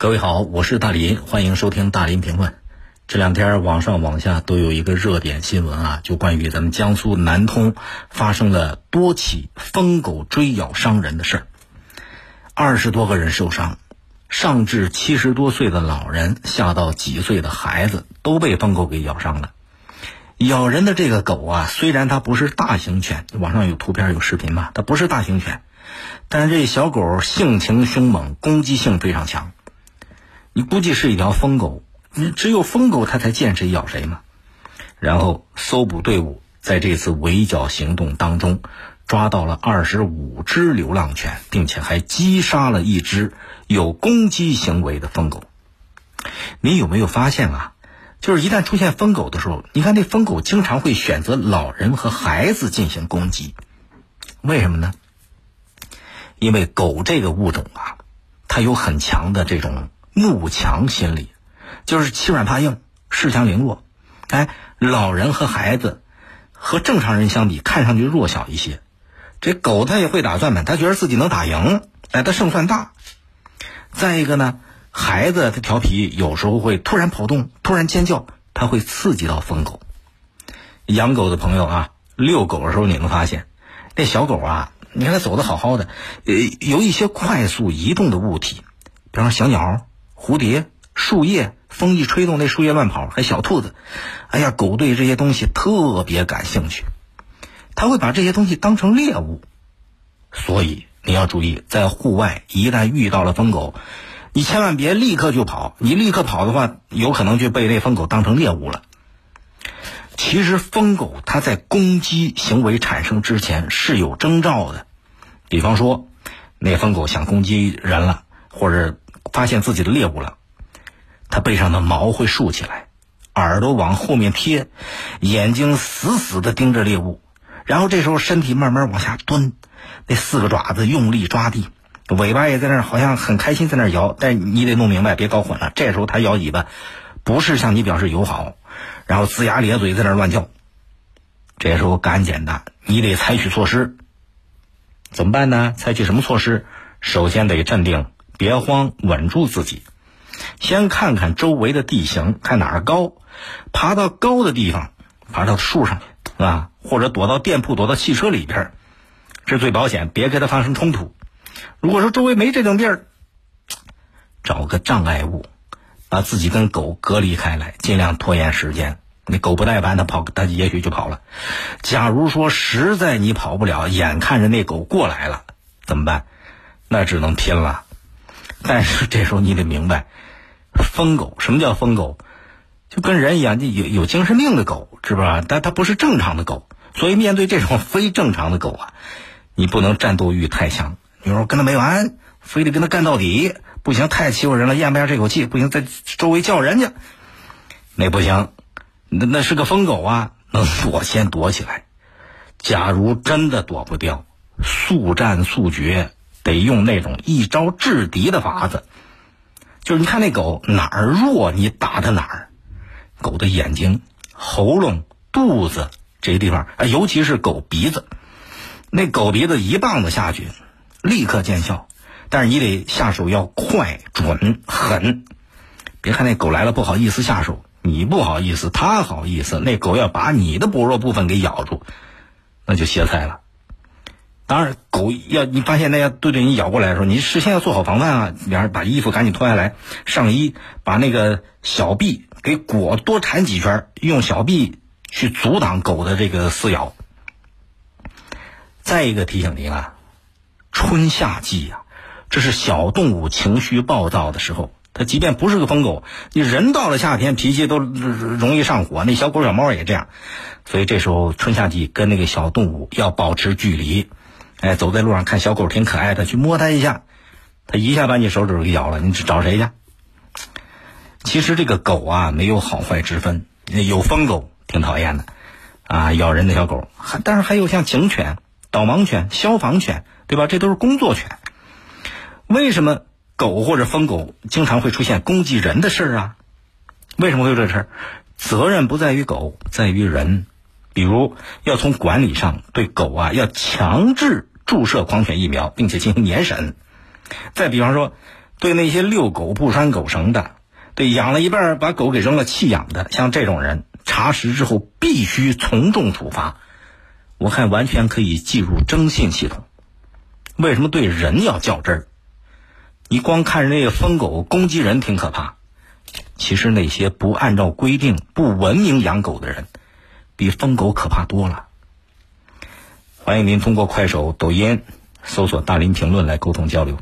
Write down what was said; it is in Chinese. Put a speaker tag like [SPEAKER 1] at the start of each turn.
[SPEAKER 1] 各位好，我是大林，欢迎收听大林评论。这两天网上网下都有一个热点新闻啊，就关于咱们江苏南通发生了多起疯狗追咬伤人的事儿，二十多个人受伤，上至七十多岁的老人，下到几岁的孩子都被疯狗给咬伤了。咬人的这个狗啊，虽然它不是大型犬，网上有图片有视频嘛，它不是大型犬，但是这小狗性情凶猛，攻击性非常强。你估计是一条疯狗，你只有疯狗它才见谁咬谁嘛。然后搜捕队伍在这次围剿行动当中，抓到了二十五只流浪犬，并且还击杀了一只有攻击行为的疯狗。你有没有发现啊？就是一旦出现疯狗的时候，你看那疯狗经常会选择老人和孩子进行攻击，为什么呢？因为狗这个物种啊，它有很强的这种。慕强心理，就是欺软怕硬，恃强凌弱。哎，老人和孩子和正常人相比，看上去弱小一些。这狗它也会打算盘，它觉得自己能打赢，哎，它胜算大。再一个呢，孩子他调皮，有时候会突然跑动，突然尖叫，它会刺激到疯狗。养狗的朋友啊，遛狗的时候你能发现，那小狗啊，你看它走的好好的，呃，有一些快速移动的物体，比方小鸟。蝴蝶、树叶，风一吹动，那树叶乱跑；还小兔子，哎呀，狗对这些东西特别感兴趣，它会把这些东西当成猎物。所以你要注意，在户外一旦遇到了疯狗，你千万别立刻就跑。你立刻跑的话，有可能就被那疯狗当成猎物了。其实疯狗它在攻击行为产生之前是有征兆的，比方说，那疯狗想攻击人了，或者。发现自己的猎物了，它背上的毛会竖起来，耳朵往后面贴，眼睛死死的盯着猎物，然后这时候身体慢慢往下蹲，那四个爪子用力抓地，尾巴也在那儿，好像很开心在那儿摇。但你得弄明白，别搞混了。这时候它摇尾巴，不是向你表示友好，然后龇牙咧嘴在那儿乱叫。这时候赶紧的，你得采取措施。怎么办呢？采取什么措施？首先得镇定。别慌，稳住自己，先看看周围的地形，看哪儿高，爬到高的地方，爬到树上去啊，或者躲到店铺、躲到汽车里边，这最保险。别跟它发生冲突。如果说周围没这种地儿，找个障碍物，把自己跟狗隔离开来，尽量拖延时间。那狗不耐烦，它跑，它也许就跑了。假如说实在你跑不了，眼看着那狗过来了，怎么办？那只能拼了。但是这时候你得明白，疯狗什么叫疯狗？就跟人一样，有有精神病的狗，是不知道？但它不是正常的狗，所以面对这种非正常的狗啊，你不能战斗欲太强。你说跟他没完，非得跟他干到底，不行，太欺负人了，咽不下这口气，不行，在周围叫人家，那不行，那那是个疯狗啊，能躲先躲起来。假如真的躲不掉，速战速决。得用那种一招制敌的法子，就是你看那狗哪儿弱，你打它哪儿。狗的眼睛、喉咙、肚子这些地方，啊，尤其是狗鼻子，那狗鼻子一棒子下去，立刻见效。但是你得下手要快、准、狠。别看那狗来了不好意思下手，你不好意思，它好意思。那狗要把你的薄弱部分给咬住，那就歇菜了。当然，狗要你发现那要对着你咬过来的时候，你事先要做好防范啊！两人把衣服赶紧脱下来，上衣把那个小臂给裹多缠几圈，用小臂去阻挡狗的这个撕咬。再一个提醒您啊，春夏季呀，这是小动物情绪暴躁的时候。它即便不是个疯狗，你人到了夏天脾气都容易上火，那小狗小猫也这样。所以这时候春夏季跟那个小动物要保持距离。哎，走在路上看小狗挺可爱的，去摸它一下，它一下把你手指给咬了，你找谁去？其实这个狗啊，没有好坏之分，有疯狗挺讨厌的，啊，咬人的小狗，还但是还有像警犬、导盲犬、消防犬，对吧？这都是工作犬。为什么狗或者疯狗经常会出现攻击人的事儿啊？为什么会有这事儿？责任不在于狗，在于人。比如要从管理上对狗啊要强制注射狂犬疫苗，并且进行年审。再比方说，对那些遛狗不拴狗绳的，对养了一半把狗给扔了弃养的，像这种人，查实之后必须从重处罚。我看完全可以记入征信系统。为什么对人要较真儿？你光看着那个疯狗攻击人挺可怕，其实那些不按照规定、不文明养狗的人，比疯狗可怕多了。欢迎您通过快手、抖音搜索“大林评论”来沟通交流。